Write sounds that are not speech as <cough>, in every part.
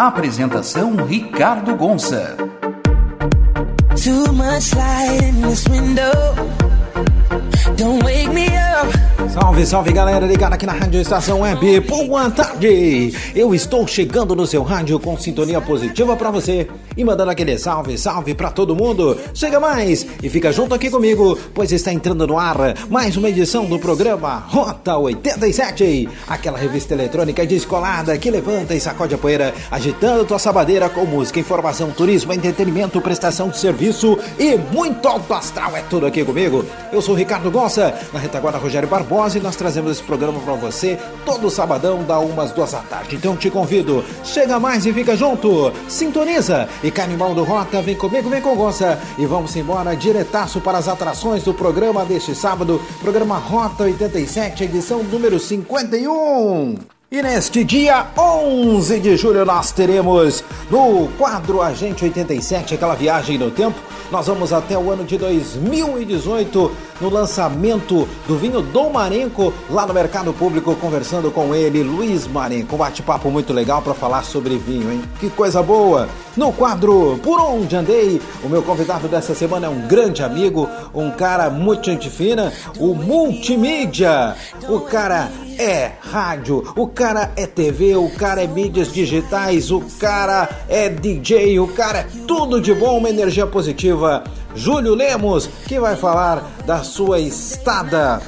Apresentação Ricardo Gonça. Too much light in this window. Don't wake me up. Salve, salve galera ligada aqui na Rádio Estação Web. Boa tarde! Eu estou chegando no seu rádio com sintonia positiva para você e mandando aquele salve, salve para todo mundo. Chega mais e fica junto aqui comigo, pois está entrando no ar mais uma edição do programa Rota 87, aquela revista eletrônica descolada que levanta e sacode a poeira, agitando tua sabadeira com música, informação, turismo, entretenimento, prestação de serviço e muito alto astral. É tudo aqui comigo. Eu sou Ricardo Gossa, na retaguarda Rogério Barbosa e nós trazemos esse programa para você todo sabadão, da umas duas da tarde. Então te convido, chega mais e fica junto, sintoniza e Canimal do Rota, vem comigo, vem com Gonça e vamos embora diretaço para as atrações do programa deste sábado, programa Rota 87, edição número 51. E neste dia 11 de julho nós teremos no quadro Agente 87, aquela viagem no tempo, nós vamos até o ano de 2018 no lançamento do vinho Dom Marenco lá no Mercado Público, conversando com ele, Luiz Marenco. Um bate-papo muito legal para falar sobre vinho, hein? Que coisa boa! No quadro Por Onde Andei, o meu convidado dessa semana é um grande amigo, um cara muito gente fina, o multimídia. O cara é rádio, o cara é TV, o cara é mídias digitais, o cara é DJ, o cara é tudo de bom, uma energia positiva. Júlio Lemos, que vai falar da sua estada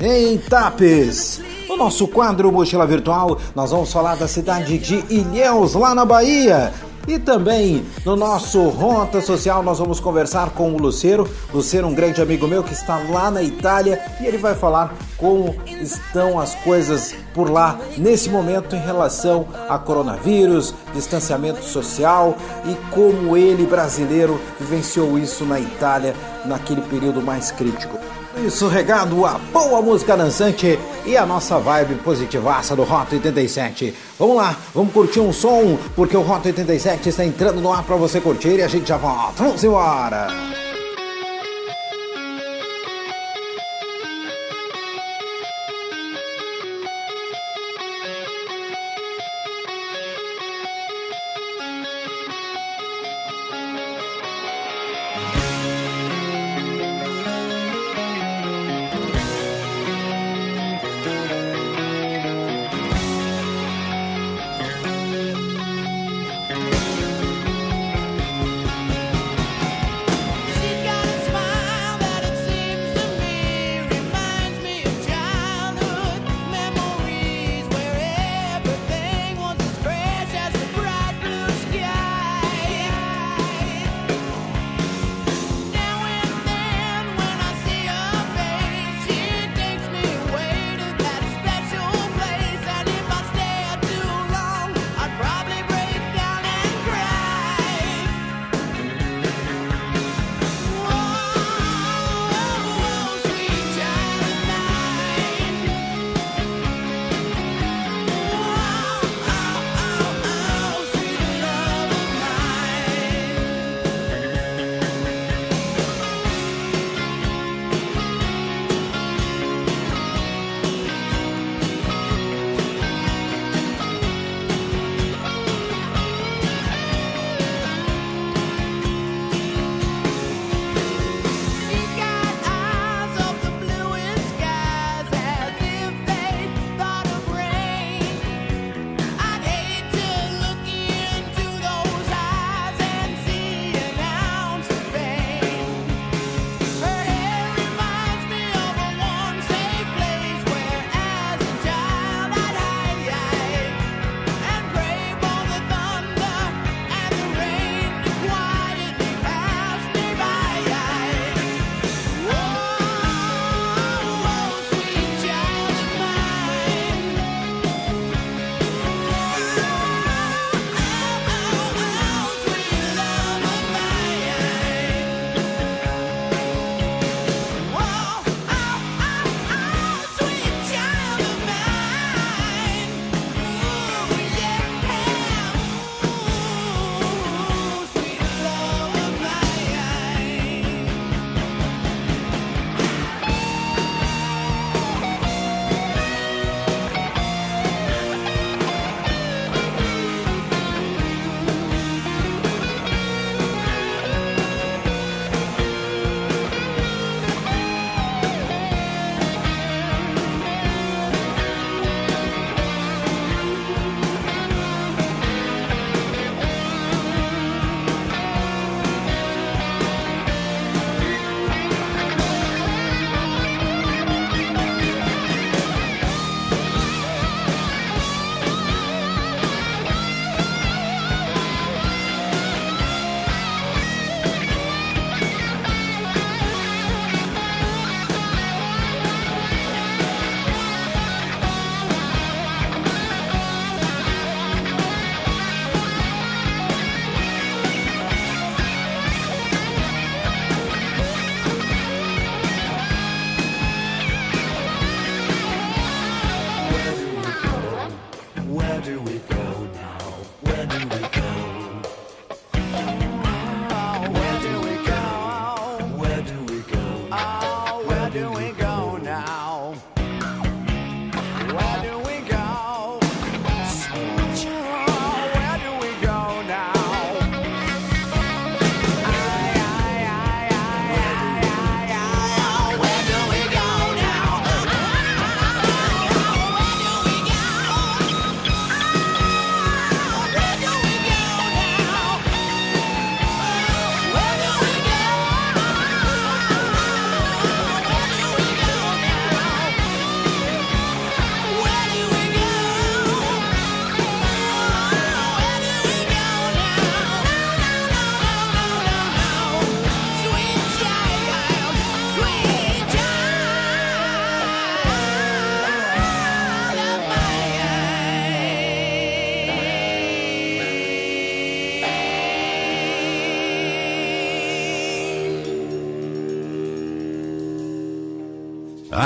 em Tapes. No nosso quadro Mochila Virtual, nós vamos falar da cidade de Ilhéus, lá na Bahia. E também no nosso Rota Social nós vamos conversar com o Lucero. Lucero, um grande amigo meu que está lá na Itália e ele vai falar como estão as coisas por lá nesse momento em relação a coronavírus, distanciamento social e como ele, brasileiro, vivenciou isso na Itália naquele período mais crítico. Isso regado a boa música dançante e a nossa vibe positivaça do Rota 87. Vamos lá, vamos curtir um som, porque o Rota 87 está entrando no ar para você curtir e a gente já volta. Vamos embora!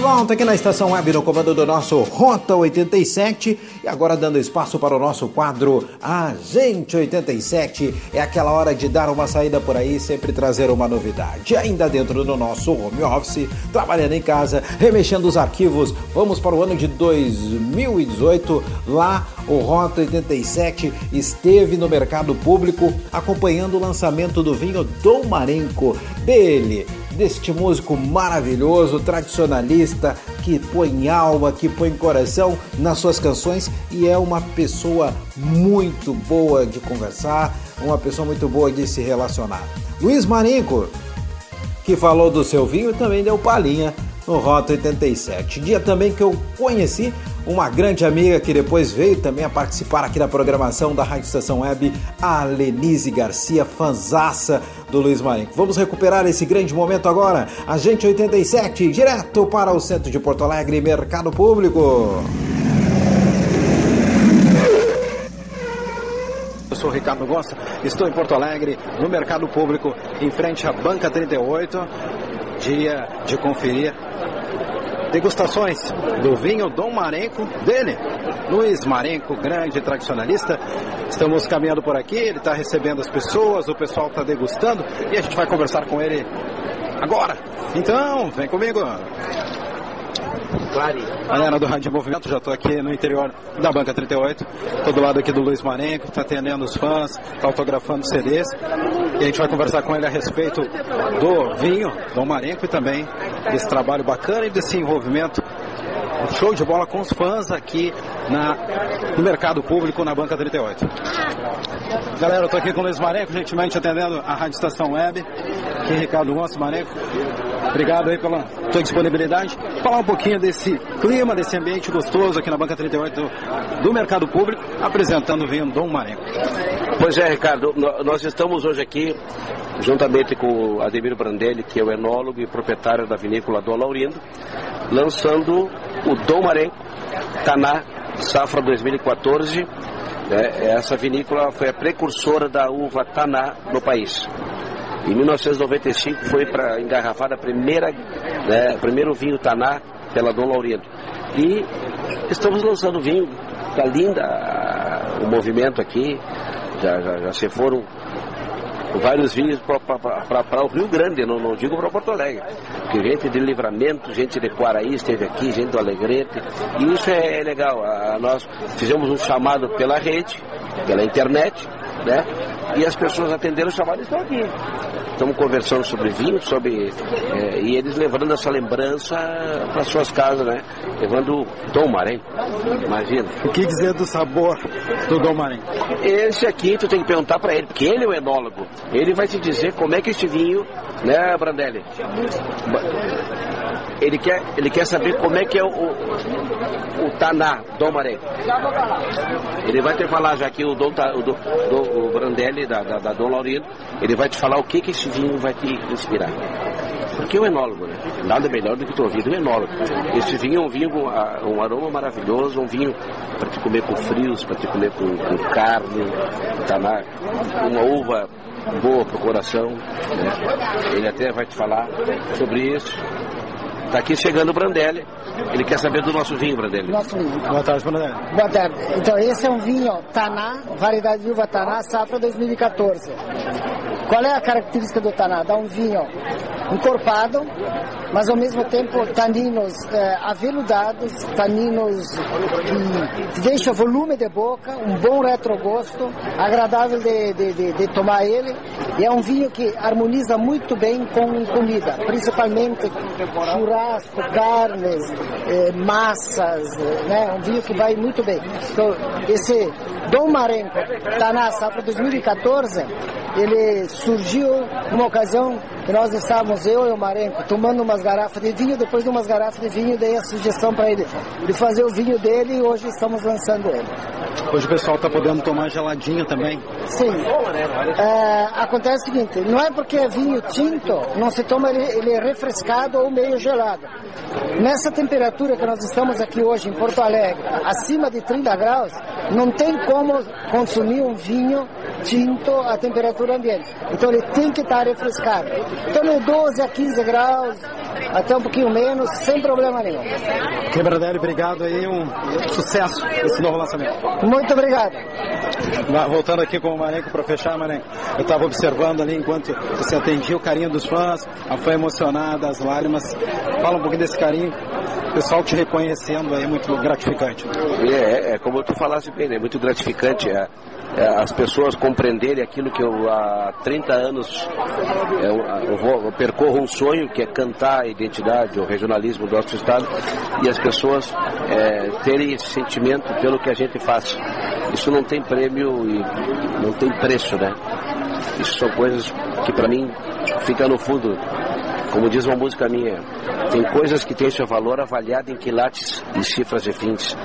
De volta aqui na estação web no comando do nosso Rota 87 e agora dando espaço para o nosso quadro Agente 87. É aquela hora de dar uma saída por aí, sempre trazer uma novidade. Ainda dentro do nosso home office, trabalhando em casa, remexendo os arquivos. Vamos para o ano de 2018. Lá o Rota 87 esteve no mercado público acompanhando o lançamento do vinho Dom Marenco dele deste músico maravilhoso, tradicionalista, que põe alma, que põe coração nas suas canções e é uma pessoa muito boa de conversar, uma pessoa muito boa de se relacionar. Luiz Marinco, que falou do seu vinho, também deu palhinha no Rota 87. Dia também que eu conheci uma grande amiga que depois veio também a participar aqui da programação da Rádio Estação Web, a Lenise Garcia, fanzaça do Luiz Marinho. Vamos recuperar esse grande momento agora. Agente 87, direto para o centro de Porto Alegre, Mercado Público. Eu sou Ricardo Gosta, estou em Porto Alegre, no Mercado Público, em frente à Banca 38. Dia de conferir degustações do vinho Dom Marenco, dele, Luiz Marenco, grande tradicionalista. Estamos caminhando por aqui, ele está recebendo as pessoas, o pessoal está degustando e a gente vai conversar com ele agora. Então, vem comigo. Clare. Galera do Rádio Movimento, já estou aqui no interior da Banca 38, estou do lado aqui do Luiz Marenco, está atendendo os fãs, está autografando CDs. E a gente vai conversar com ele a respeito do vinho, Dom Marenco, e também desse trabalho bacana e desse envolvimento show de bola com os fãs aqui na, no mercado público na Banca 38. Galera, eu tô aqui com o Luiz Marenco, gentilmente atendendo a Rádio Estação Web. Aqui Ricardo Gonçalves Marenco. Obrigado aí pela tua disponibilidade. Falar um pouquinho desse clima, desse ambiente gostoso aqui na Banca 38 do, do mercado público, apresentando o vinho Dom Marenco. Pois é, Ricardo, nós estamos hoje aqui juntamente com o Ademir Brandelli, que é o enólogo e proprietário da vinícola Dom Laurindo, lançando o Dom Marenco Taná Safra 2014. Né? Essa vinícola foi a precursora da uva Taná no país. Em 1995 foi para engarrafar a primeira, né, primeiro vinho Taná pela Dom Laurindo. E estamos lançando vinho, está linda o movimento aqui, já, já, já se foram vários vinhos para o Rio Grande, não, não digo para Porto Alegre. Porque gente de Livramento, gente de Quaraí esteve aqui, gente do Alegrete. E isso é, é legal. A, nós fizemos um chamado pela rede, pela internet, né? E as pessoas atenderam o chamado e estão aqui. Estamos conversando sobre vinho, sobre. É, e eles levando essa lembrança para suas casas, né? Levando Dom Marém. Imagina. O que dizer do sabor do Dom Marém? Esse aqui tu tem que perguntar para ele, porque ele é o enólogo. Ele vai te dizer como é que este vinho, né, Brandelli? Ele quer, ele quer saber como é que é o, o, o Taná, Dom Maré. Ele vai te falar já que o Dom, o, o Brandelli, da, da, da Dom Laurino, ele vai te falar o que, que esse vinho vai te inspirar. Porque o enólogo, né? Nada melhor do que tu ouvir o enólogo. Esse vinho é um vinho com um aroma maravilhoso, um vinho para te comer com frios, para te comer com, com carne, taná, uma uva boa para o coração. Né? Ele até vai te falar sobre isso. Está aqui chegando o Brandelli. Ele quer saber do nosso vinho, Brandelli. Nosso vinho. Boa tarde, Brandelli. Boa tarde. Então, esse é um vinho Taná, variedade de uva Taná, safra 2014. Qual é a característica do Taná? Dá um vinho encorpado, mas ao mesmo tempo taninos é, aveludados, taninos que deixam volume de boca, um bom retrogosto, agradável de, de, de, de, tomar ele. E é um vinho que harmoniza muito bem com comida, principalmente churrasco, carnes, é, massas, né? um vinho que vai muito bem. Então, esse Dom Marenco Taná Safra 2014, ele surgiu numa ocasião que nós estávamos, eu e o Marenco, tomando umas garrafas de vinho, depois de umas garrafas de vinho, dei a sugestão para ele de fazer o vinho dele e hoje estamos lançando ele. Hoje o pessoal está podendo tomar geladinho também? Sim. É, acontece o seguinte, não é porque é vinho tinto, não se toma ele, ele é refrescado ou meio gelado. Nessa temperatura que nós estamos aqui hoje em Porto Alegre, acima de 30 graus, não tem como consumir um vinho tinto a temperatura ambiente. Então ele tem que estar refrescado. Então de 12 a 15 graus, até um pouquinho menos, sem problema nenhum. Quebradelli, obrigado aí, um sucesso esse novo lançamento. Muito obrigado. Voltando aqui com o Marenco para fechar, Marenco, eu estava observando ali enquanto você atendia o carinho dos fãs, a fã emocionada, as lágrimas. Fala um pouquinho desse carinho, o pessoal te reconhecendo aí, é muito gratificante. É, é como tu falaste bem, é muito gratificante. É é, as pessoas compreenderem aquilo que eu há 30 anos eu, eu, vou, eu, percorro um sonho que é cantar a identidade, o regionalismo do nosso estado e as pessoas é, terem esse sentimento pelo que a gente faz. Isso não tem prêmio e não tem preço, né? Isso são coisas que para mim fica no fundo como diz uma música minha, tem coisas que têm seu valor avaliado em quilates e cifras de fins,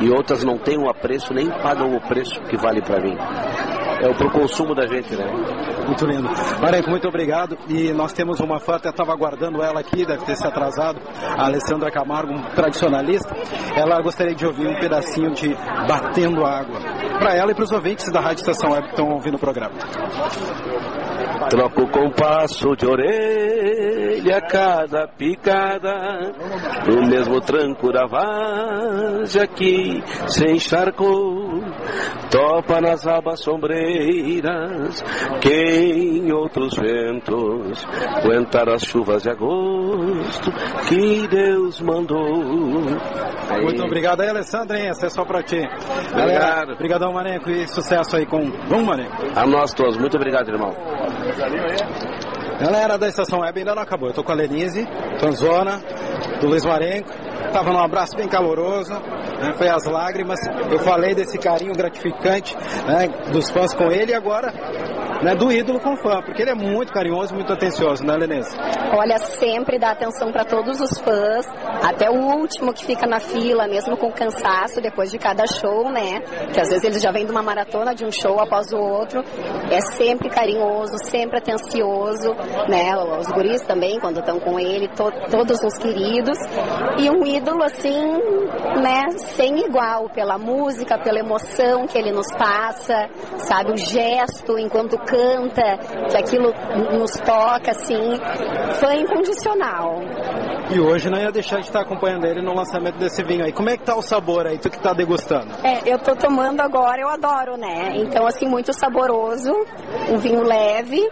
e outras não têm um apreço, nem pagam o preço que vale para mim. É pro consumo da gente, né? Muito lindo. Marenco, muito obrigado. E nós temos uma fã, até estava aguardando ela aqui, deve ter se atrasado, a Alessandra Camargo, um tradicionalista. Ela gostaria de ouvir um pedacinho de Batendo Água. Para ela e para os ouvintes da Rádio Estação Web que estão ouvindo o programa. Troco o compasso de orelha, cada picada, no mesmo tranco da várzea que se encharcou, topa nas abas sombreiras, que em outros ventos aguentar as chuvas de agosto que Deus mandou. Muito obrigado aí, Alessandra, hein? Essa é só pra ti. Obrigado. Obrigadão, Maneco, e sucesso aí com Vamos, Maneco. A nós todos, muito obrigado, irmão. Galera da Estação Web ainda não acabou. Eu tô com a Lenise, Tanzona, do Luiz Marenco. Tava num abraço bem caloroso, né? foi as lágrimas. Eu falei desse carinho gratificante né? dos fãs com ele e agora né, do ídolo com fã, porque ele é muito carinhoso, muito atencioso, né, Lenise? Olha, sempre dá atenção para todos os fãs, até o último que fica na fila, mesmo com cansaço depois de cada show, né? Que às vezes eles já vêm de uma maratona de um show após o outro. É sempre carinhoso, sempre atencioso, né? Os guris também, quando estão com ele, to todos os queridos. E um ídolo, assim, né, sem igual, pela música, pela emoção que ele nos passa, sabe? O gesto enquanto canta, que aquilo nos toca, assim, foi incondicional. E hoje não ia deixar de estar acompanhando ele no lançamento desse vinho aí. Como é que tá o sabor aí, tu que tá degustando? É, eu tô tomando agora, eu adoro, né? Então, assim, muito saboroso, um vinho leve,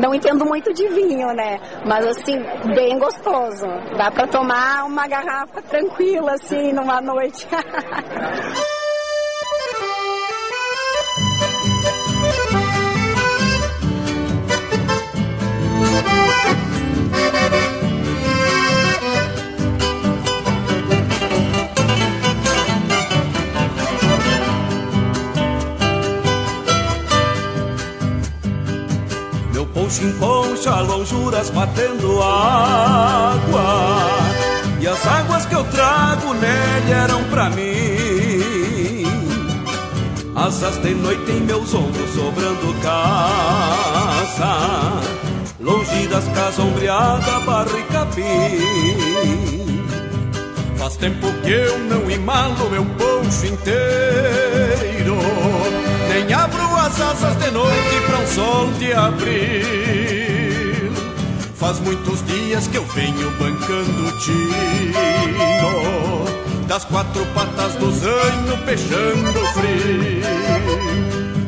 não entendo muito de vinho, né? Mas assim, bem gostoso. Dá para tomar uma garrafa tranquila assim numa noite. <laughs> Poncha, lonjuras batendo água. E as águas que eu trago nele eram pra mim. Asas de noite em meus ombros sobrando casa. Longe das casas ombreadas, barro e capim. Faz tempo que eu não imalo meu poncho inteiro Abro as asas de noite para um sol de abril. Faz muitos dias que eu venho bancando tino. Das quatro patas do zanho peixando frio.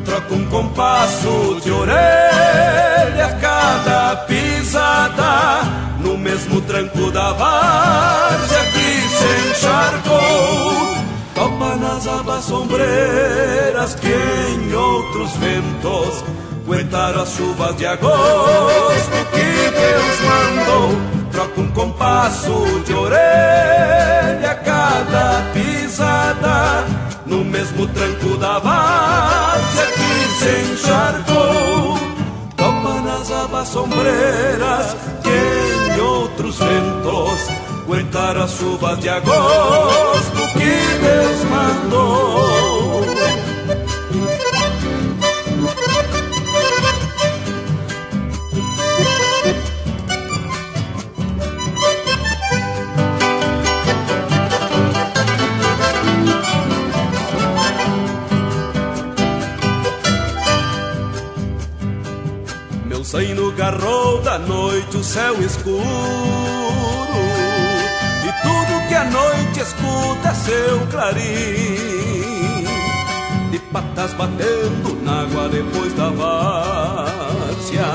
Troco um compasso de orelha a cada pisada. No mesmo tranco da várzea que se encharcou Topa nas abas sombreiras que em outros ventos Aguentaram as chuvas de agosto que Deus mandou. Troca um compasso de orelha cada pisada No mesmo tranco da várzea que se encharcou. Topa nas abas sombreiras que em outros ventos Aguentaram as chuvas de agosto que garrou da noite o céu escuro. E tudo que a noite escuta é seu clarim. De patas batendo na água depois da várzea.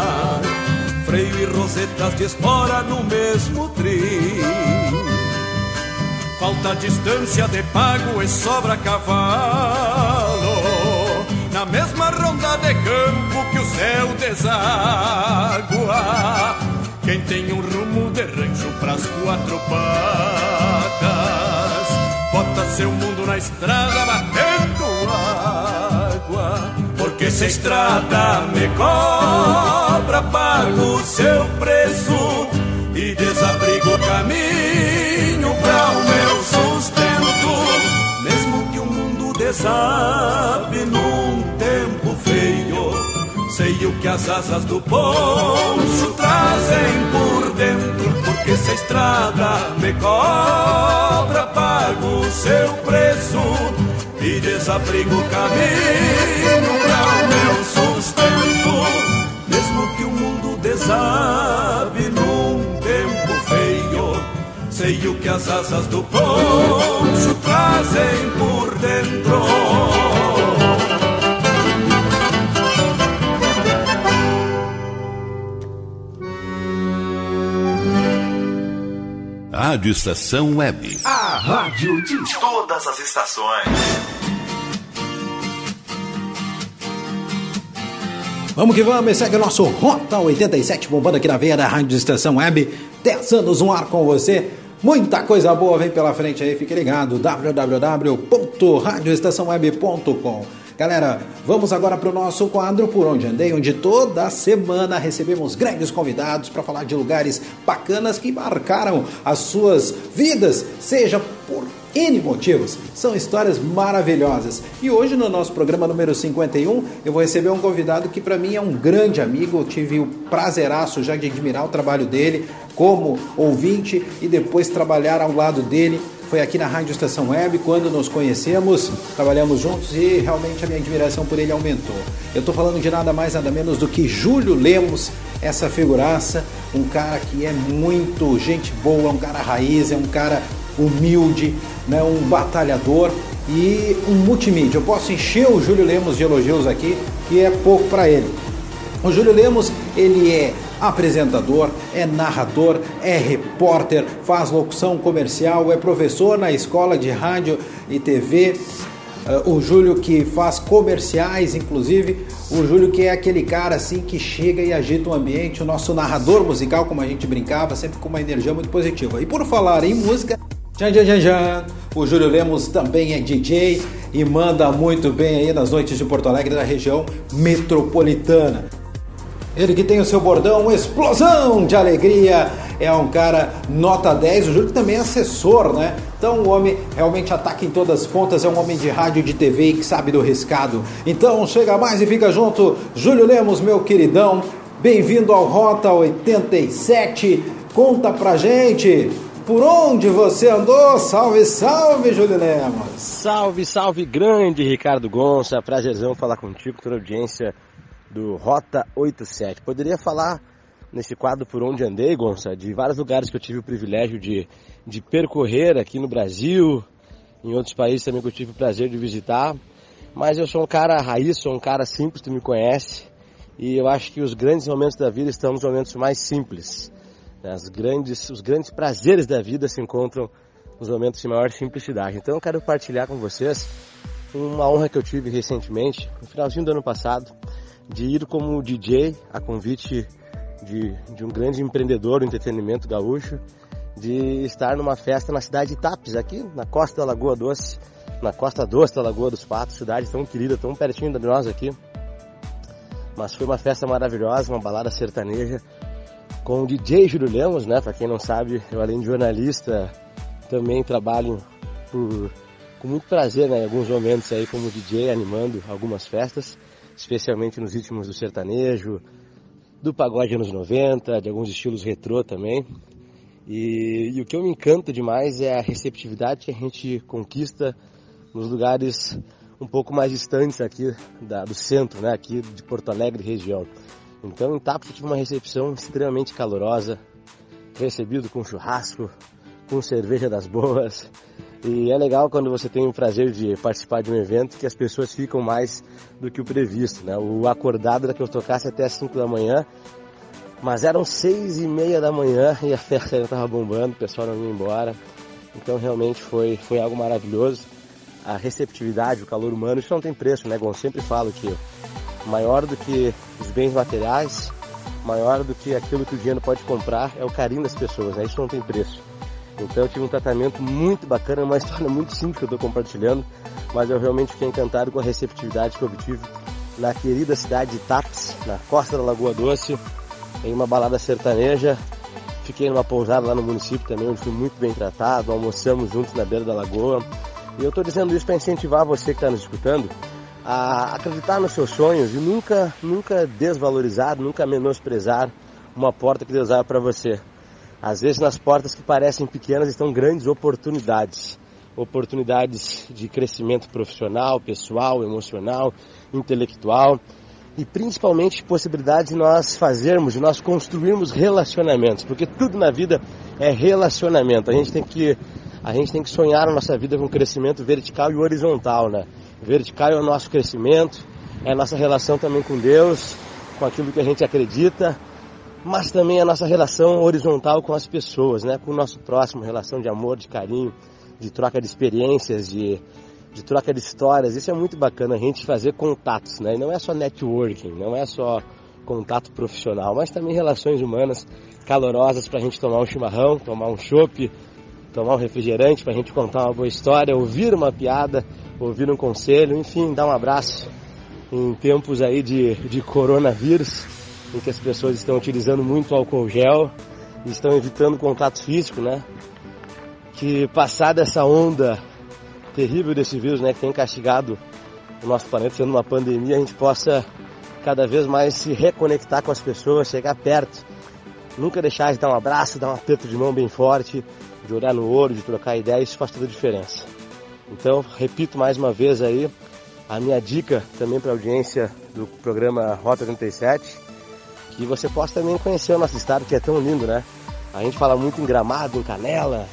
Freio e rosetas de espora no mesmo trim. Falta distância de pago e sobra cavalo o céu deságua. Quem tem um rumo de rancho pras quatro patas Bota seu mundo na estrada batendo água. Porque se a estrada me cobra Pago seu preço e desabrigo o caminho pra o meu sustento. Mesmo que o mundo desabe num Sei o que as asas do poncho trazem por dentro Porque se a estrada me cobra Pago o seu preço e desabrigo o caminho pra o meu sustento. Mesmo que o mundo desabe num tempo feio Sei o que as asas do poncho trazem por dentro Rádio Estação Web. A rádio de todas as estações. Vamos que vamos, esse é o nosso Rota 87 bombando aqui na veia da Rádio Estação Web. 10 anos no ar com você. Muita coisa boa vem pela frente aí, fique ligado. www.radioestaçãoweb.com Galera, vamos agora para o nosso quadro Por Onde Andei, onde toda semana recebemos grandes convidados para falar de lugares bacanas que marcaram as suas vidas, seja por N motivos. São histórias maravilhosas. E hoje, no nosso programa número 51, eu vou receber um convidado que para mim é um grande amigo. Eu tive o prazeraço já de admirar o trabalho dele como ouvinte e depois trabalhar ao lado dele. Foi aqui na Rádio Estação Web quando nos conhecemos, trabalhamos juntos e realmente a minha admiração por ele aumentou. Eu estou falando de nada mais nada menos do que Júlio Lemos, essa figuraça, um cara que é muito gente boa, um cara raiz, é um cara humilde, né, um batalhador e um multimídia. Eu posso encher o Júlio Lemos de elogios aqui, que é pouco para ele. O Júlio Lemos, ele é apresentador, é narrador, é repórter, faz locução comercial, é professor na escola de rádio e TV. Uh, o Júlio que faz comerciais, inclusive, o Júlio que é aquele cara assim que chega e agita o ambiente, o nosso narrador musical, como a gente brincava, sempre com uma energia muito positiva. E por falar em música, Tchan, tchan, tchan, tchan. O Júlio Lemos também é DJ e manda muito bem aí nas noites de Porto Alegre da região metropolitana. Ele que tem o seu bordão, explosão de alegria, é um cara nota 10, o Júlio também é assessor, né? Então o homem realmente ataca em todas as pontas, é um homem de rádio, de TV e que sabe do riscado. Então chega mais e fica junto, Júlio Lemos, meu queridão, bem-vindo ao Rota 87, conta pra gente por onde você andou? Salve, salve, Júlio Lemos! Salve, salve, grande Ricardo Gonça, prazerzão falar contigo, toda a audiência do Rota 87. Poderia falar nesse quadro Por Onde Andei, Gonça, de vários lugares que eu tive o privilégio de, de percorrer aqui no Brasil, em outros países também que eu tive o prazer de visitar. Mas eu sou um cara raiz, sou um cara simples, tu me conhece. E eu acho que os grandes momentos da vida estão nos momentos mais simples. As grandes, os grandes prazeres da vida se encontram nos momentos de maior simplicidade. Então eu quero partilhar com vocês uma honra que eu tive recentemente, no finalzinho do ano passado de ir como DJ a convite de, de um grande empreendedor do entretenimento gaúcho, de estar numa festa na cidade de Tapes, aqui na costa da Lagoa Doce, na costa doce da Lagoa dos Patos, cidade tão querida, tão pertinho de nós aqui. Mas foi uma festa maravilhosa, uma balada sertaneja com o DJ Júlio Lemos, né? Para quem não sabe, eu além de jornalista também trabalho por, com muito prazer, né? Em alguns momentos aí como DJ animando algumas festas especialmente nos ritmos do sertanejo, do pagode anos 90, de alguns estilos retrô também. E, e, o que eu me encanta demais é a receptividade que a gente conquista nos lugares um pouco mais distantes aqui da, do centro, né, aqui de Porto Alegre região. Então em Tapos eu tive uma recepção extremamente calorosa, recebido com churrasco, com cerveja das boas, e é legal quando você tem o prazer de participar de um evento que as pessoas ficam mais do que o previsto, né? O acordado era que eu tocasse até as 5 da manhã, mas eram seis e meia da manhã <laughs> e a festa ainda estava bombando, o pessoal não ia embora. Então realmente foi, foi algo maravilhoso. A receptividade, o calor humano, isso não tem preço, né, Gon? Eu sempre falo que maior do que os bens materiais, maior do que aquilo que o dinheiro pode comprar é o carinho das pessoas, né? Isso não tem preço. Então eu tive um tratamento muito bacana, uma <laughs> história muito simples que eu estou compartilhando, mas eu realmente fiquei encantado com a receptividade que eu obtive na querida cidade de Tapes, na costa da Lagoa Doce, em uma balada sertaneja. Fiquei numa pousada lá no município também, onde fui muito bem tratado, almoçamos juntos na beira da lagoa. E eu estou dizendo isso para incentivar você que está nos escutando a acreditar nos seus sonhos e nunca, nunca desvalorizar, nunca menosprezar uma porta que Deus abre para você. Às vezes nas portas que parecem pequenas estão grandes oportunidades. Oportunidades de crescimento profissional, pessoal, emocional, intelectual e principalmente possibilidades de nós fazermos, de nós construirmos relacionamentos, porque tudo na vida é relacionamento. A gente tem que a gente tem que sonhar a nossa vida com crescimento vertical e horizontal, né? Vertical é o nosso crescimento, é a nossa relação também com Deus, com aquilo que a gente acredita, mas também a nossa relação horizontal com as pessoas, né? com o nosso próximo, relação de amor, de carinho, de troca de experiências, de, de troca de histórias. Isso é muito bacana, a gente fazer contatos, né? E não é só networking, não é só contato profissional, mas também relações humanas calorosas para a gente tomar um chimarrão, tomar um chopp, tomar um refrigerante, para a gente contar uma boa história, ouvir uma piada, ouvir um conselho, enfim, dar um abraço em tempos aí de, de coronavírus em que as pessoas estão utilizando muito álcool gel estão evitando contato físico, né? Que passada essa onda terrível desse vírus, né, que tem castigado o nosso planeta, sendo uma pandemia, a gente possa cada vez mais se reconectar com as pessoas, chegar perto, nunca deixar de dar um abraço, dar um aperto de mão bem forte, de olhar no olho, de trocar ideias, isso faz toda a diferença. Então, repito mais uma vez aí, a minha dica também para a audiência do programa Rota 37 que você possa também conhecer o nosso estado que é tão lindo, né? A gente fala muito em Gramado, em Canela,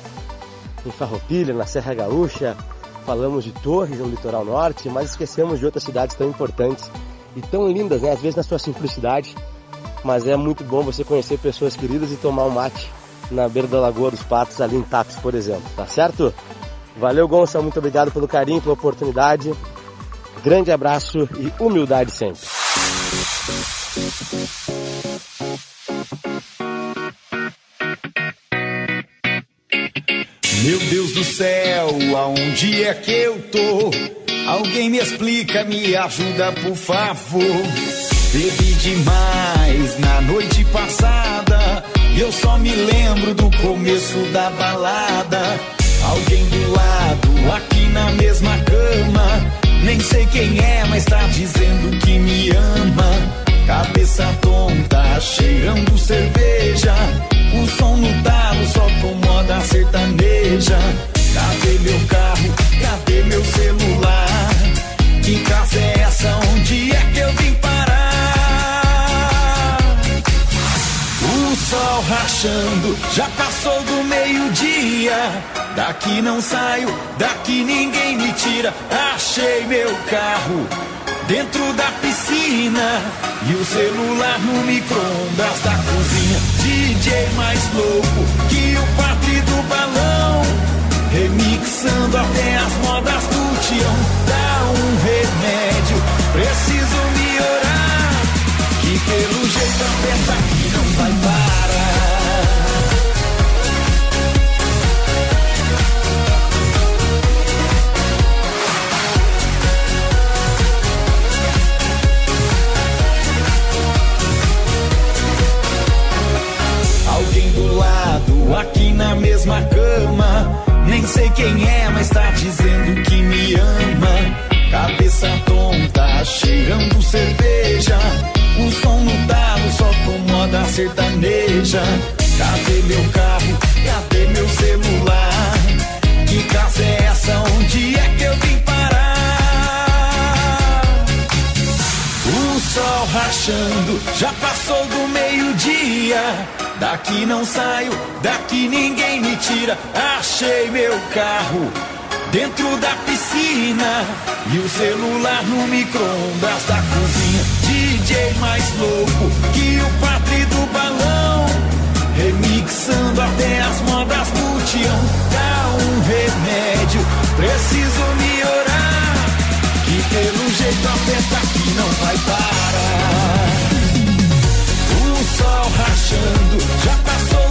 em Farroupilha, na Serra Gaúcha, falamos de Torres no litoral norte, mas esquecemos de outras cidades tão importantes e tão lindas, né? Às vezes na sua simplicidade, mas é muito bom você conhecer pessoas queridas e tomar um mate na beira da Lagoa dos Patos, ali em Tapes, por exemplo, tá certo? Valeu, Gonçalo, muito obrigado pelo carinho, pela oportunidade. Grande abraço e humildade sempre. Meu Deus do céu, aonde é que eu tô? Alguém me explica, me ajuda, por favor. Bebi demais na noite passada. E eu só me lembro do começo da balada. Alguém do lado, aqui na mesma cama. Nem sei quem é, mas tá dizendo que me ama. Cabeça tonta, cheirando cerveja. O som no talo só com moda sertaneja. Cadê meu carro? Cadê meu celular? Que casa é essa? Onde é que eu vim parar? O sol rachando, já passou do meio-dia. Daqui não saio, daqui ninguém me tira. Achei meu carro dentro da piscina e o celular no micro-ondas da cozinha. DJ mais louco que o padre do balão, remixando até as modas do Tião. Dá um remédio, preciso melhorar, que pelo jeito a festa carro dentro da piscina e o celular no micro-ondas da cozinha. DJ mais louco que o padre do balão, remixando até as modas do Tião. Dá um remédio, preciso melhorar. Que pelo jeito a festa aqui não vai parar sol rachando, já passou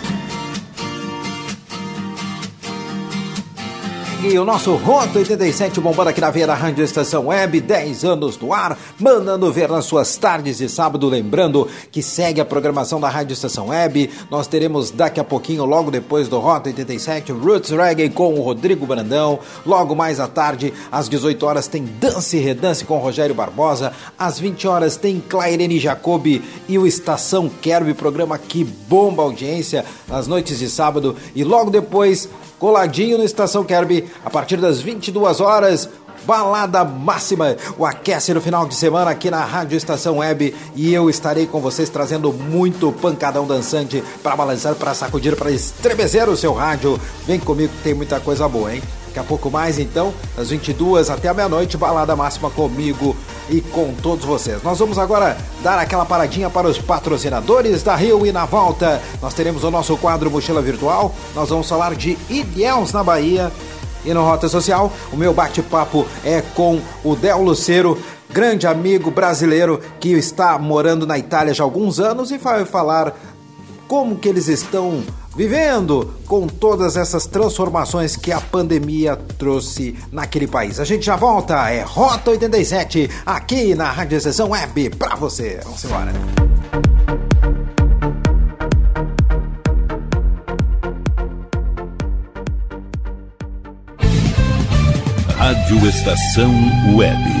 E o nosso Rota 87 bombando aqui na veia da Rádio Estação Web, 10 anos no ar, mandando ver nas suas tardes de sábado. Lembrando que segue a programação da Rádio Estação Web. Nós teremos daqui a pouquinho, logo depois do Rota 87, Roots Reggae com o Rodrigo Brandão. Logo mais à tarde, às 18 horas, tem Dance e Redance com Rogério Barbosa. Às 20 horas, tem Clairene Jacobi e o Estação Kerb, programa que bomba audiência nas noites de sábado. E logo depois, coladinho no Estação Kerb, a partir das 22 horas. Balada Máxima, o aquece no final de semana aqui na Rádio Estação Web e eu estarei com vocês trazendo muito pancadão dançante para balançar, para sacudir, para estremecer o seu rádio. Vem comigo que tem muita coisa boa, hein? Daqui a pouco mais, então, das 22 até a meia-noite, balada máxima comigo e com todos vocês. Nós vamos agora dar aquela paradinha para os patrocinadores da Rio e na volta. Nós teremos o nosso quadro Mochila Virtual. Nós vamos falar de Ilhéus na Bahia. E no Rota Social, o meu bate-papo é com o Del Luceiro, grande amigo brasileiro que está morando na Itália já há alguns anos e vai falar como que eles estão vivendo com todas essas transformações que a pandemia trouxe naquele país. A gente já volta, é Rota 87 aqui na Rádio Sessão Web para você. Vamos embora. Rádio Estação Web.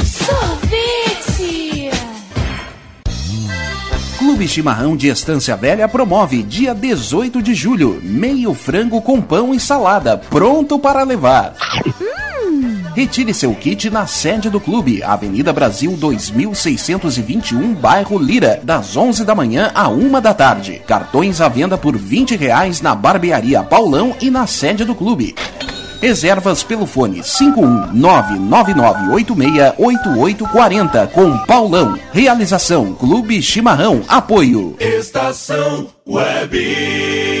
Clube Chimarrão de Estância Velha promove dia 18 de julho, meio frango com pão e salada, pronto para levar. Hum. Retire seu kit na sede do clube, Avenida Brasil 2621, bairro Lira, das 11 da manhã à 1 da tarde. Cartões à venda por 20 reais na barbearia Paulão e na sede do clube. Reservas pelo fone 51999868840 com Paulão. Realização Clube Chimarrão. Apoio. Estação Web.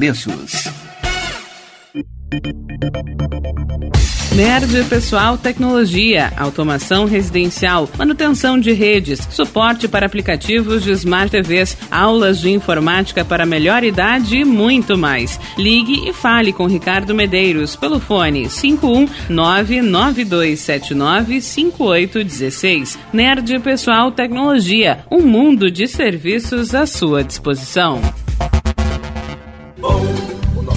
preços. Nerd Pessoal Tecnologia, automação residencial, manutenção de redes, suporte para aplicativos de Smart TVs, aulas de informática para melhor idade e muito mais. Ligue e fale com Ricardo Medeiros pelo fone 51992795816. Nerd Pessoal Tecnologia, um mundo de serviços à sua disposição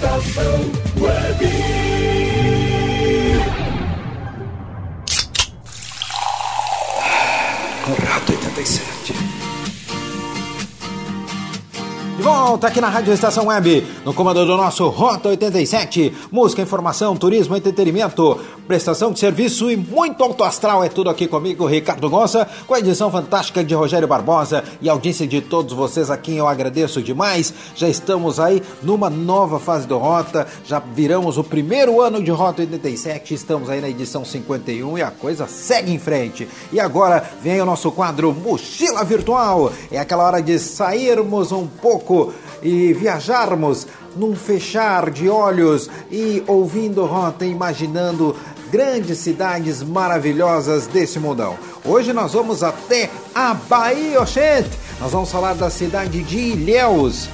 Estação Web. Conrado 87. De volta aqui na Rádio Estação Web, no comando do nosso Rota 87. Música, informação, turismo, entretenimento, prestação de serviço e muito alto astral. É tudo aqui comigo, Ricardo Gonça, com a edição fantástica de Rogério Barbosa e audiência de todos vocês a quem eu agradeço demais. Já estamos aí numa nova fase do Rota, já viramos o primeiro ano de Rota 87, estamos aí na edição 51 e a coisa segue em frente. E agora vem o nosso quadro Mochila Virtual. É aquela hora de sairmos um pouco pouco e viajarmos num fechar de olhos e ouvindo rota, imaginando grandes cidades maravilhosas desse mundão. Hoje nós vamos até a Bahia Oxente. Nós vamos falar da cidade de Ilhéus.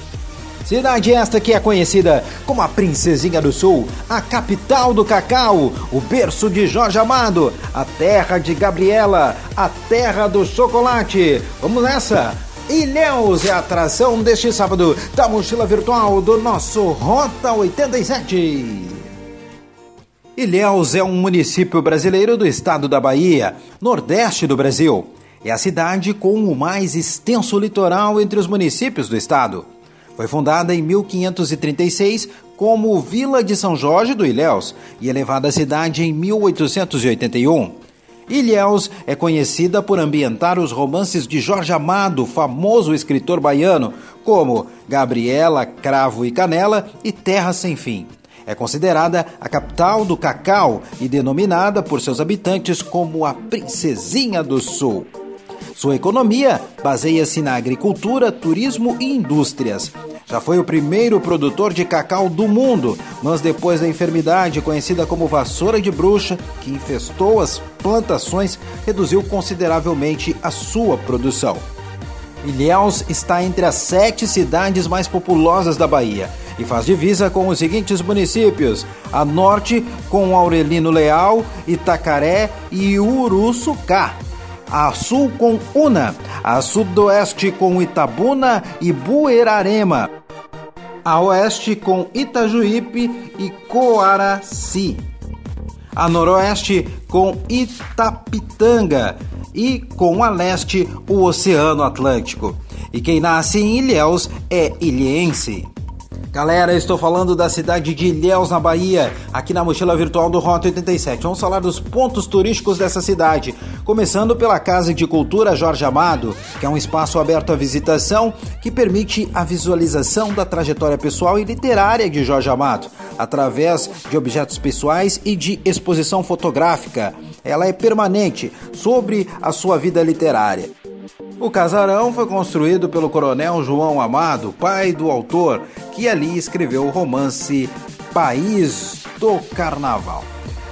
Cidade esta que é conhecida como a Princesinha do Sul, a capital do cacau, o berço de Jorge Amado, a terra de Gabriela, a terra do chocolate. Vamos nessa! Ilhéus é a atração deste sábado da mochila virtual do nosso Rota 87. Ilhéus é um município brasileiro do estado da Bahia, nordeste do Brasil. É a cidade com o mais extenso litoral entre os municípios do estado. Foi fundada em 1536 como Vila de São Jorge do Ilhéus e elevada à cidade em 1881. Ilhéus é conhecida por ambientar os romances de Jorge Amado, famoso escritor baiano, como Gabriela, Cravo e Canela e Terra Sem Fim. É considerada a capital do cacau e denominada por seus habitantes como a Princesinha do Sul. Sua economia baseia-se na agricultura, turismo e indústrias. Já foi o primeiro produtor de cacau do mundo, mas depois da enfermidade conhecida como vassoura de bruxa, que infestou as plantações, reduziu consideravelmente a sua produção. Ilhéus está entre as sete cidades mais populosas da Bahia e faz divisa com os seguintes municípios: a norte com Aurelino Leal, Itacaré e Uruçucá a sul com Una, a sudoeste com Itabuna e Buerarema, a oeste com Itajuípe e Coaraci, a noroeste com Itapitanga e com a leste o Oceano Atlântico. E quem nasce em Ilhéus é ilhense. Galera, estou falando da cidade de Ilhéus, na Bahia, aqui na mochila virtual do Rota 87. Vamos falar dos pontos turísticos dessa cidade, começando pela Casa de Cultura Jorge Amado, que é um espaço aberto à visitação que permite a visualização da trajetória pessoal e literária de Jorge Amado, através de objetos pessoais e de exposição fotográfica. Ela é permanente sobre a sua vida literária. O casarão foi construído pelo coronel João Amado, pai do autor, que ali escreveu o romance País do Carnaval.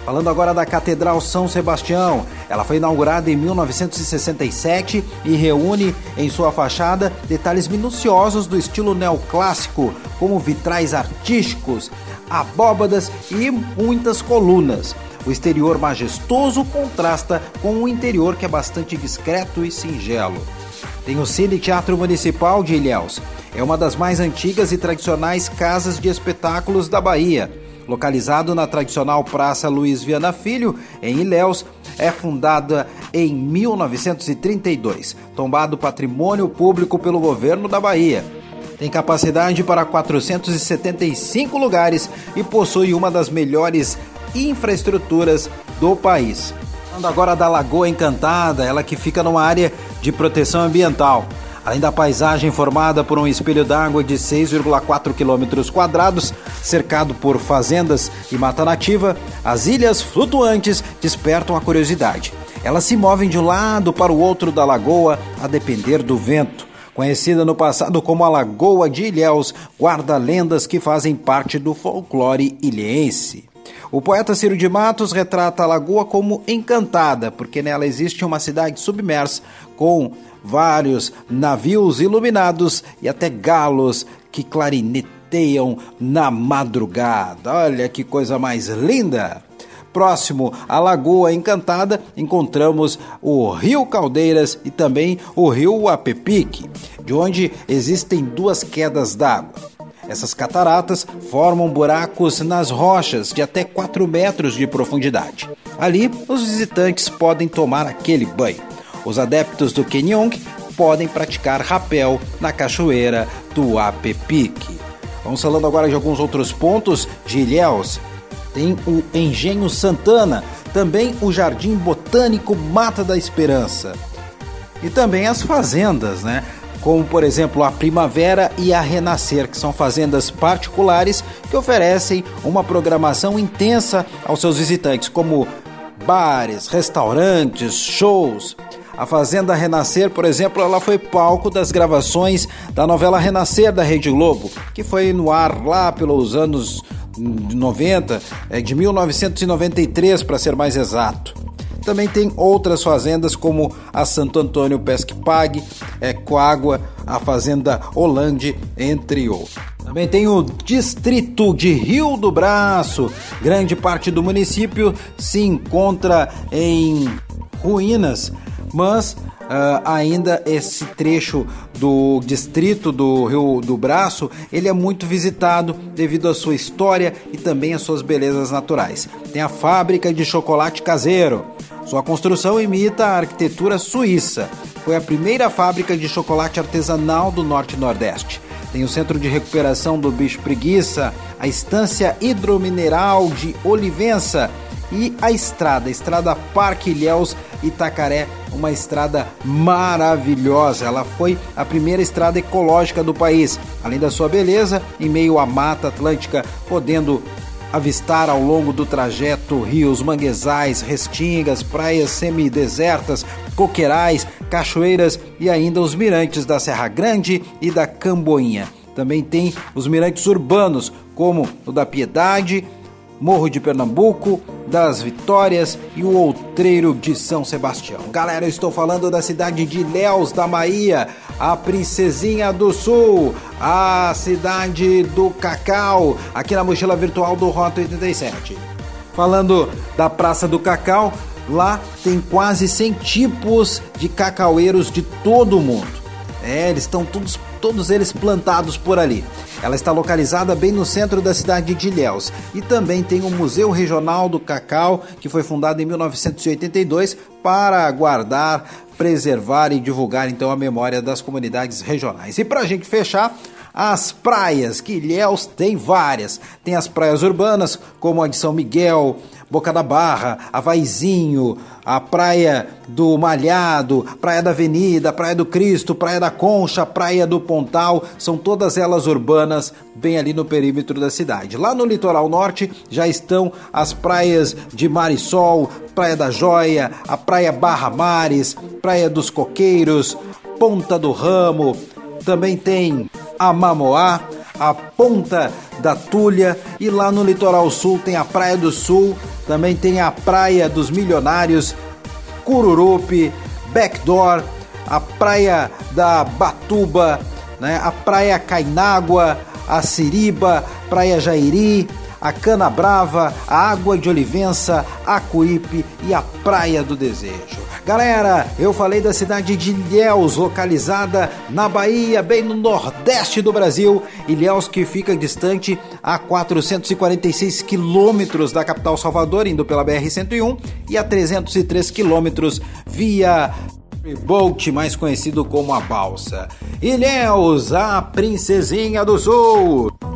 Falando agora da Catedral São Sebastião, ela foi inaugurada em 1967 e reúne em sua fachada detalhes minuciosos do estilo neoclássico, como vitrais artísticos, abóbadas e muitas colunas. O exterior majestoso contrasta com o interior que é bastante discreto e singelo. Tem o Cine Teatro Municipal de Ilhéus. É uma das mais antigas e tradicionais casas de espetáculos da Bahia. Localizado na tradicional Praça Luiz Viana Filho, em Ilhéus, é fundada em 1932, tombado patrimônio público pelo governo da Bahia. Tem capacidade para 475 lugares e possui uma das melhores infraestruturas do país. Falando agora da Lagoa Encantada, ela que fica numa área de proteção ambiental. Além da paisagem formada por um espelho d'água de 6,4 quilômetros quadrados, cercado por fazendas e mata nativa, as ilhas flutuantes despertam a curiosidade. Elas se movem de um lado para o outro da lagoa, a depender do vento. Conhecida no passado como a Lagoa de Ilhéus, guarda lendas que fazem parte do folclore ilhense. O poeta Ciro de Matos retrata a lagoa como encantada, porque nela existe uma cidade submersa com vários navios iluminados e até galos que clarineteiam na madrugada. Olha que coisa mais linda! Próximo à Lagoa Encantada, encontramos o Rio Caldeiras e também o Rio Apepique, de onde existem duas quedas d'água. Essas cataratas formam buracos nas rochas de até 4 metros de profundidade. Ali, os visitantes podem tomar aquele banho. Os adeptos do Kenyong podem praticar rapel na cachoeira do Apepique. Vamos falando agora de alguns outros pontos de Ilhéus. Tem o Engenho Santana, também o Jardim Botânico Mata da Esperança. E também as fazendas, né? Como por exemplo a Primavera e a Renascer, que são fazendas particulares que oferecem uma programação intensa aos seus visitantes, como bares, restaurantes, shows. A Fazenda Renascer, por exemplo, ela foi palco das gravações da novela Renascer da Rede Globo, que foi no ar lá pelos anos 90, é, de 1993 para ser mais exato. Também tem outras fazendas como a Santo Antônio Pesque Pague, é, Coágua, a Fazenda Holande, entre outros. Também tem o distrito de Rio do Braço. Grande parte do município se encontra em ruínas, mas Uh, ainda esse trecho do distrito do Rio do Braço, ele é muito visitado devido à sua história e também às suas belezas naturais. Tem a fábrica de chocolate caseiro. Sua construção imita a arquitetura suíça. Foi a primeira fábrica de chocolate artesanal do Norte Nordeste. tem o Centro de Recuperação do Bicho Preguiça, a Estância Hidromineral de Olivença e a estrada, a estrada Parque Ilhéus Itacaré, uma estrada maravilhosa. Ela foi a primeira estrada ecológica do país. Além da sua beleza, em meio à Mata Atlântica, podendo avistar ao longo do trajeto rios, manguezais, restingas, praias semidesertas, coqueirais, cachoeiras e ainda os mirantes da Serra Grande e da Camboinha. Também tem os mirantes urbanos, como o da Piedade, Morro de Pernambuco, das Vitórias e o Outreiro de São Sebastião. Galera, eu estou falando da cidade de Léus da Bahia, a Princesinha do Sul, a cidade do Cacau, aqui na mochila virtual do Rota 87. Falando da Praça do Cacau, lá tem quase 100 tipos de cacaueiros de todo o mundo. É, eles estão todos, todos eles plantados por ali. Ela está localizada bem no centro da cidade de Ilhéus e também tem o Museu Regional do Cacau, que foi fundado em 1982 para guardar, preservar e divulgar então a memória das comunidades regionais. E para a gente fechar, as praias, que Ilhéus tem várias. Tem as praias urbanas, como a de São Miguel, Boca da Barra, Avaizinho, a Praia do Malhado, Praia da Avenida, Praia do Cristo, Praia da Concha, Praia do Pontal, são todas elas urbanas, bem ali no perímetro da cidade. Lá no litoral norte já estão as praias de Marisol, Praia da Joia, a Praia Barra Mares, Praia dos Coqueiros, Ponta do Ramo, também tem a Mamoá, a Ponta da Tulha e lá no litoral sul tem a Praia do Sul, também tem a Praia dos Milionários, Cururupi, Backdoor, a Praia da Batuba, né? a Praia Cainágua, a Siriba, Praia Jairi, a Cana Brava, a Água de Olivença, a Cuípe e a Praia do Desejo. Galera, eu falei da cidade de Ilhéus, localizada na Bahia, bem no nordeste do Brasil. Ilhéus que fica distante a 446 quilômetros da capital Salvador, indo pela BR-101, e a 303 quilômetros via Bolt, mais conhecido como a Balsa. Ilhéus, a princesinha do sul.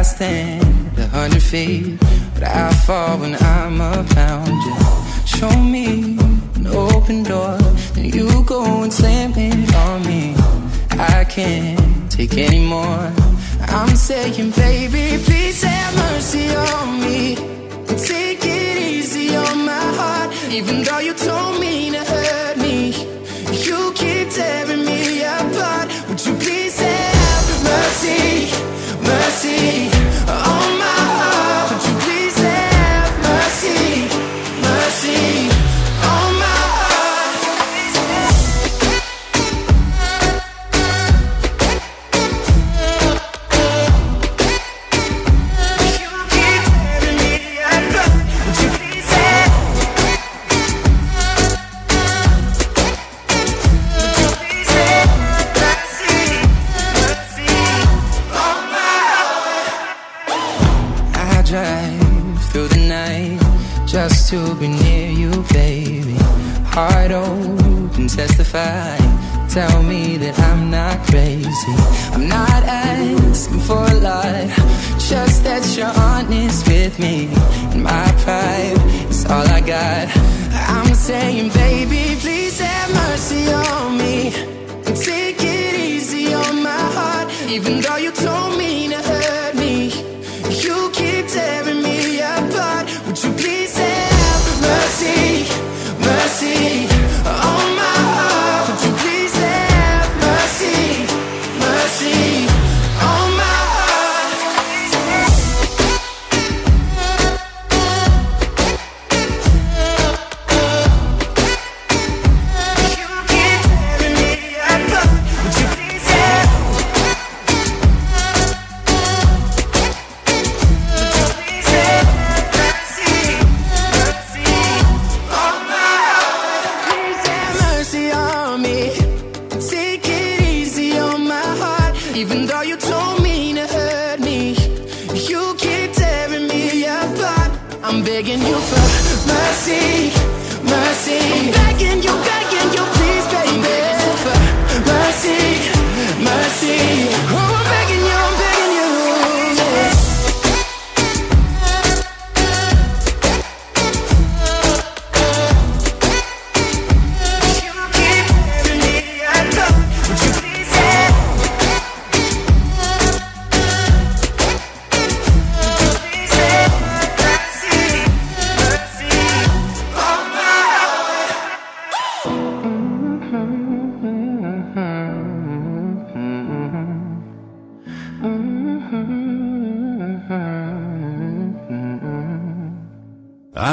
I stand a hundred feet, but I fall when I'm around you. Show me an open door, then you go and slam it on me. I can't take anymore. I'm saying, baby, please have mercy on me. Take it easy on my heart, even though you told me to hurt me. You keep tearing me apart. Would you please have mercy, mercy, mercy. To be near you, baby. Heart open, testify. Tell me that I'm not crazy. I'm not asking for a lot, just that you're honest with me. And my pride is all I got. I'm saying, baby, please have mercy on me. And take it easy on my heart, even though you told me to hurt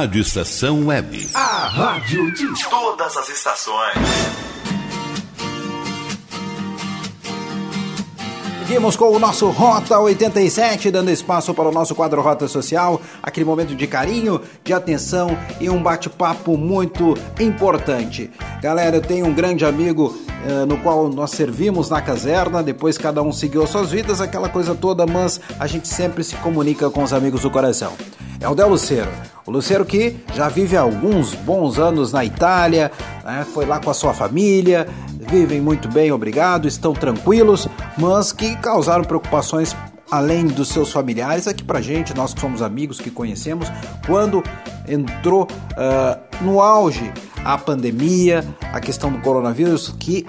Rádio Estação Web. A rádio de todas as estações. Seguimos com o nosso Rota 87, dando espaço para o nosso quadro Rota Social, aquele momento de carinho, de atenção e um bate-papo muito importante. Galera, eu tenho um grande amigo eh, no qual nós servimos na caserna, depois cada um seguiu suas vidas, aquela coisa toda, mas a gente sempre se comunica com os amigos do coração. É o Del Lucero. O Lucero que já vive alguns bons anos na Itália, né, foi lá com a sua família, vivem muito bem, obrigado, estão tranquilos, mas que causaram preocupações além dos seus familiares aqui pra gente, nós que somos amigos, que conhecemos, quando entrou ah, no auge a pandemia, a questão do coronavírus, que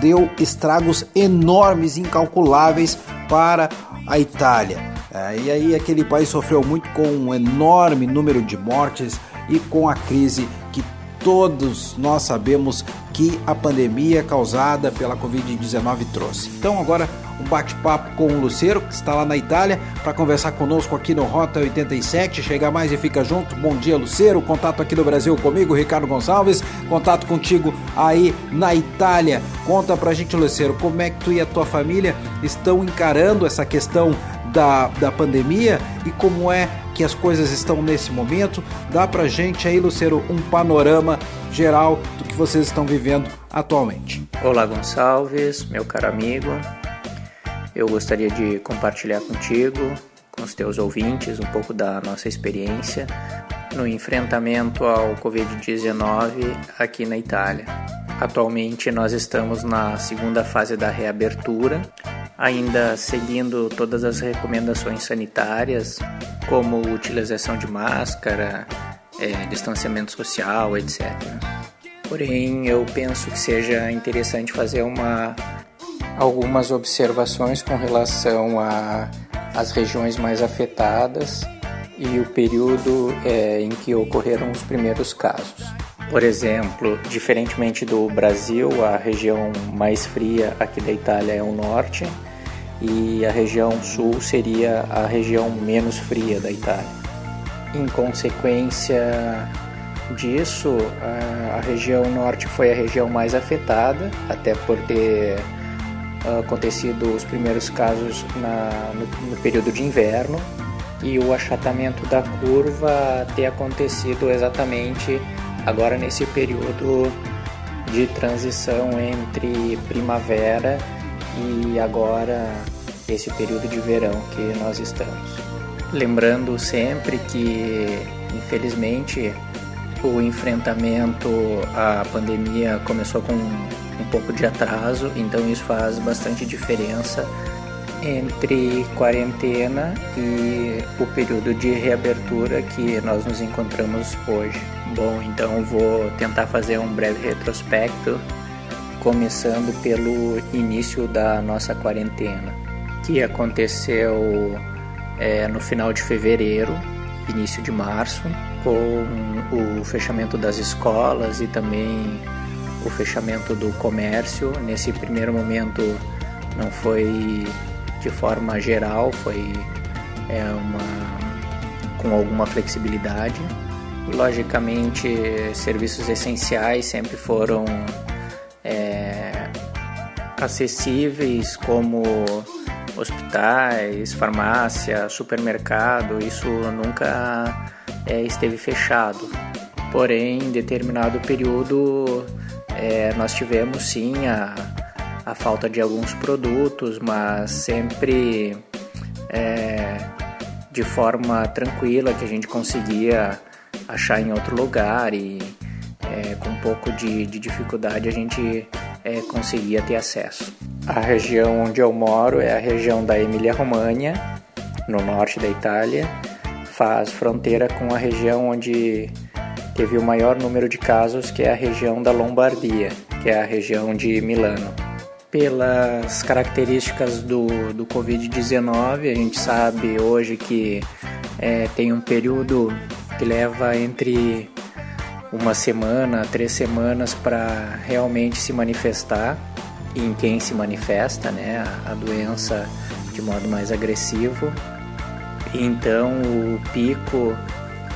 deu estragos enormes, incalculáveis para a Itália. É, e aí aquele país sofreu muito com um enorme número de mortes e com a crise que todos nós sabemos que a pandemia causada pela Covid-19 trouxe. Então agora um bate-papo com o Luceiro, que está lá na Itália, para conversar conosco aqui no Rota 87. Chega mais e fica junto. Bom dia, Luceiro. Contato aqui no Brasil comigo, Ricardo Gonçalves. Contato contigo aí na Itália. Conta pra gente, Luceiro, como é que tu e a tua família estão encarando essa questão da, da pandemia e como é que as coisas estão nesse momento. Dá pra gente aí, Luceiro, um panorama geral do que vocês estão vivendo atualmente. Olá, Gonçalves, meu caro amigo. Eu gostaria de compartilhar contigo, com os teus ouvintes, um pouco da nossa experiência no enfrentamento ao Covid-19 aqui na Itália. Atualmente nós estamos na segunda fase da reabertura, ainda seguindo todas as recomendações sanitárias, como utilização de máscara, eh, distanciamento social, etc. Porém, eu penso que seja interessante fazer uma algumas observações com relação as regiões mais afetadas e o período é, em que ocorreram os primeiros casos. Por exemplo, diferentemente do Brasil, a região mais fria aqui da Itália é o norte e a região sul seria a região menos fria da Itália. Em consequência disso, a, região norte foi a região mais afetada, até por ter uh, acontecido os primeiros casos na, no, no período de inverno e o achatamento da curva ter acontecido exatamente agora nesse período de transição entre primavera e agora esse período de verão que nós estamos. Lembrando sempre que, infelizmente, o enfrentamento à pandemia começou com um pouco de atraso, então isso faz bastante diferença entre quarentena e o período de reabertura que nós nos encontramos hoje. Bom, então vou tentar fazer um breve retrospecto, começando pelo início da nossa quarentena, que aconteceu é, no final de fevereiro, início de março, com o fechamento das escolas e também o fechamento do comércio. Nesse primeiro momento não foi de forma geral, foi é, uma, com alguma flexibilidade. Logicamente, serviços essenciais sempre foram é, acessíveis, como hospitais, farmácia, supermercado, isso nunca é, esteve fechado. Porém, em determinado período, é, nós tivemos sim a, a falta de alguns produtos, mas sempre é, de forma tranquila que a gente conseguia achar em outro lugar e é, com um pouco de, de dificuldade a gente é, conseguia ter acesso. A região onde eu moro é a região da Emília-Romanha, no norte da Itália, faz fronteira com a região onde teve o maior número de casos, que é a região da Lombardia, que é a região de Milano. Pelas características do, do Covid-19, a gente sabe hoje que é, tem um período que leva entre uma semana, três semanas para realmente se manifestar em quem se manifesta, né, a, doença de modo mais agressivo. Então o pico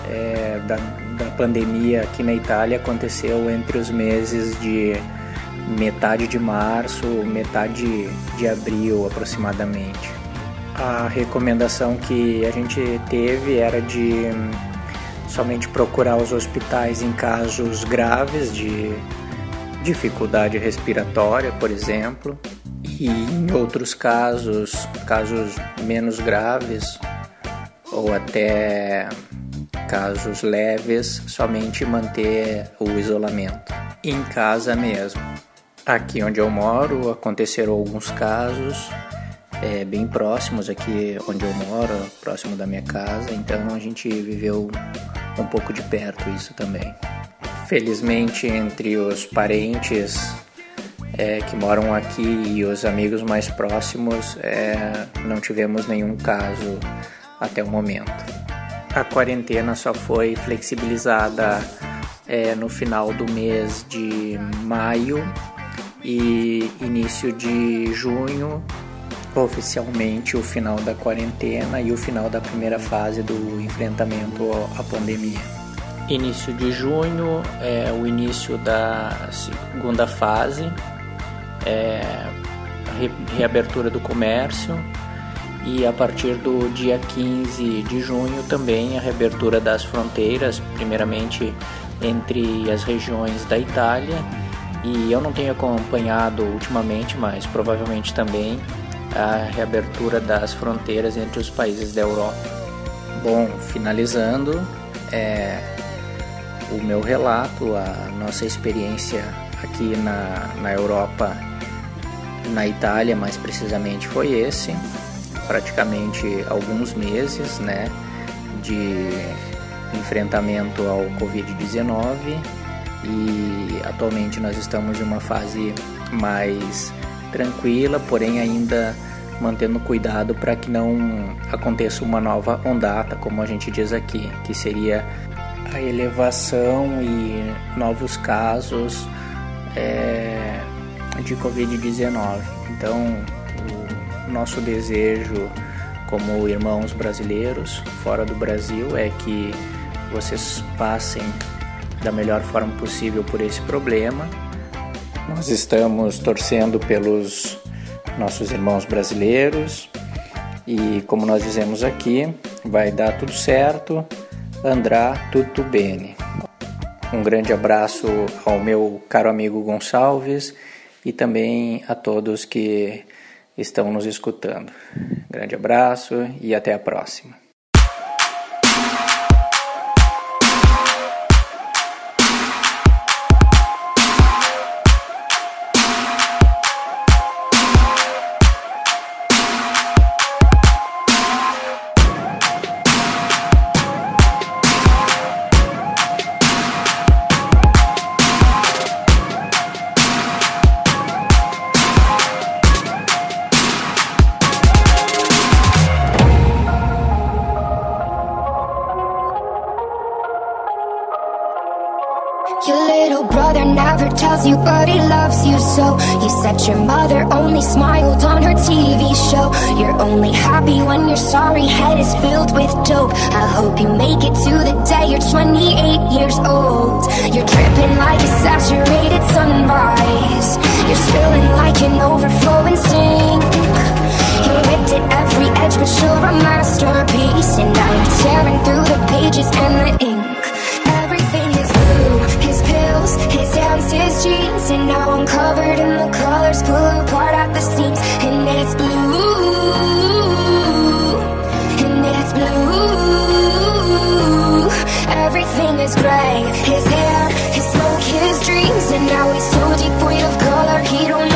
é, da, da pandemia aqui na Itália aconteceu entre os meses de metade de março, metade de abril aproximadamente. A recomendação que a gente teve era de somente procurar os hospitais em casos graves de dificuldade respiratória, por exemplo, e em outros casos, casos menos graves ou até casos leves, somente manter o isolamento em casa mesmo. Aqui onde eu moro aconteceram alguns casos é, bem próximos aqui onde eu moro, próximo da minha casa, então a gente viveu um pouco de perto isso também. Felizmente, entre os parentes é, que moram aqui e os amigos mais próximos, é, não tivemos nenhum caso até o momento. A quarentena só foi flexibilizada é, no final do mês de maio e início de junho oficialmente o final da quarentena e o final da primeira fase do enfrentamento à pandemia. Início de junho é o início da segunda fase, é reabertura do comércio e a partir do dia 15 de junho também a reabertura das fronteiras, primeiramente entre as regiões da Itália e eu não tenho acompanhado ultimamente, mas provavelmente também a reabertura das fronteiras entre os países da Europa. Bom, finalizando, é, o meu relato, a nossa experiência aqui na, na Europa, na Itália mais precisamente, foi esse. Praticamente alguns meses né, de enfrentamento ao Covid-19 e atualmente nós estamos em uma fase mais tranquila, porém ainda mantendo cuidado para que não aconteça uma nova ondata, como a gente diz aqui, que seria a elevação e novos casos é, de Covid-19. Então, o nosso desejo como irmãos brasileiros fora do Brasil é que vocês passem da melhor forma possível por esse problema nós estamos torcendo pelos nossos irmãos brasileiros e, como nós dizemos aqui, vai dar tudo certo, andrá tutto bene. Um grande abraço ao meu caro amigo Gonçalves e também a todos que estão nos escutando. Grande abraço e até a próxima. Your sorry head is filled with dope. I hope you make it to the day you're 28 years old. You're dripping like a saturated sunrise. You're spilling like an overflowing sink. You ripped at every edge, but you're a masterpiece. And now you're tearing through the pages and the ink. Everything is blue, his pills, his hands, his jeans And now I'm covered in the colors Pull apart at the seams And it's blue his grave, his hair, his smoke, his dreams And now he's so deep with color, he don't know.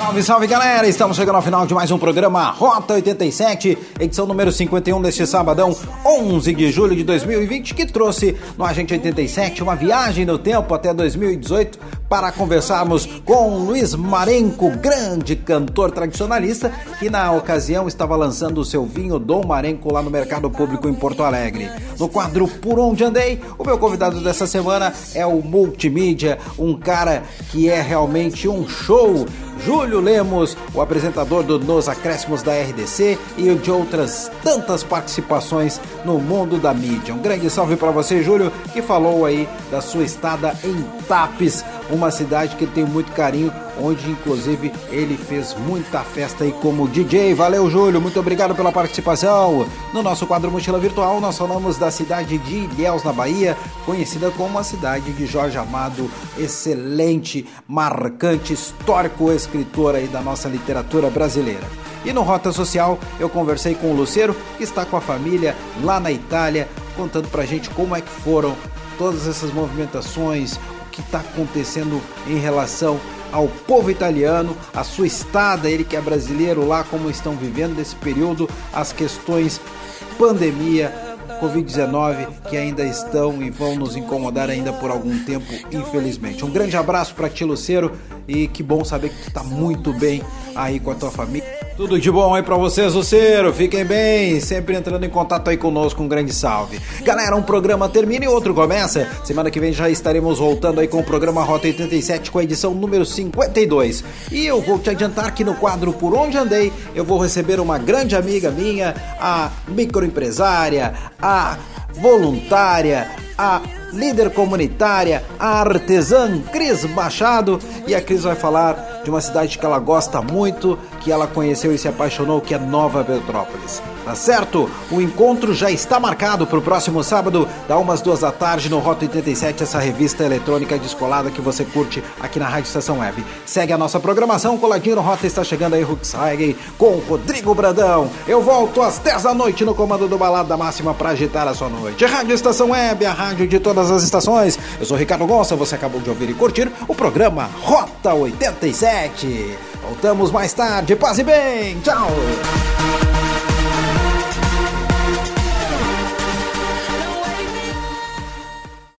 Salve, salve galera! Estamos chegando ao final de mais um programa Rota 87, edição número 51 deste sabadão, 11 de julho de 2020, que trouxe no Agente 87 uma viagem no tempo até 2018 para conversarmos com Luiz Marenco, grande cantor tradicionalista, que na ocasião estava lançando o seu vinho Dom Marenco lá no Mercado Público em Porto Alegre. No quadro Por Onde Andei, o meu convidado dessa semana é o multimídia, um cara que é realmente um show. Júlio Lemos, o apresentador do Nos Acréscimos da RDC e de outras tantas participações no mundo da mídia. Um grande salve para você, Júlio, que falou aí da sua estada em Tapes, uma cidade que ele tem muito carinho, onde inclusive ele fez muita festa aí como DJ. Valeu, Júlio, muito obrigado pela participação. No nosso quadro Mochila Virtual, nós falamos da cidade de Ilhéus, na Bahia, conhecida como a cidade de Jorge Amado, excelente, marcante, histórico escritor aí da nossa literatura brasileira. E no Rota Social eu conversei com o Luceiro, que está com a família lá na Itália, contando pra gente como é que foram todas essas movimentações, que está acontecendo em relação ao povo italiano, a sua estada, ele que é brasileiro lá, como estão vivendo nesse período, as questões pandemia, Covid-19 que ainda estão e vão nos incomodar ainda por algum tempo, infelizmente. Um grande abraço para ti, Luceiro, e que bom saber que tu tá muito bem aí com a tua família. Tudo de bom aí pra vocês, Luceiro. Fiquem bem, sempre entrando em contato aí conosco. Um grande salve. Galera, um programa termina e outro começa. Semana que vem já estaremos voltando aí com o programa Rota 87 com a edição número 52. E eu vou te adiantar que no quadro Por Onde Andei eu vou receber uma grande amiga minha, a microempresária, a voluntária, a líder comunitária, a artesã Cris Machado. E a Cris vai falar de uma cidade que ela gosta muito, que ela conheceu e se apaixonou, que é Nova Petrópolis. Tá certo? O encontro já está marcado para o próximo sábado, da umas duas da tarde, no Rota 87, essa revista eletrônica descolada que você curte aqui na Rádio Estação Web. Segue a nossa programação, coladinho no Rota está chegando aí, Huxhagen, com Rodrigo Brandão. Eu volto às 10 da noite no comando do Balada Máxima para agitar a sua noite. Rádio Estação Web, a rádio de todas as estações. Eu sou Ricardo Gonça, você acabou de ouvir e curtir o programa Rota 87. Voltamos mais tarde, paz e bem, tchau!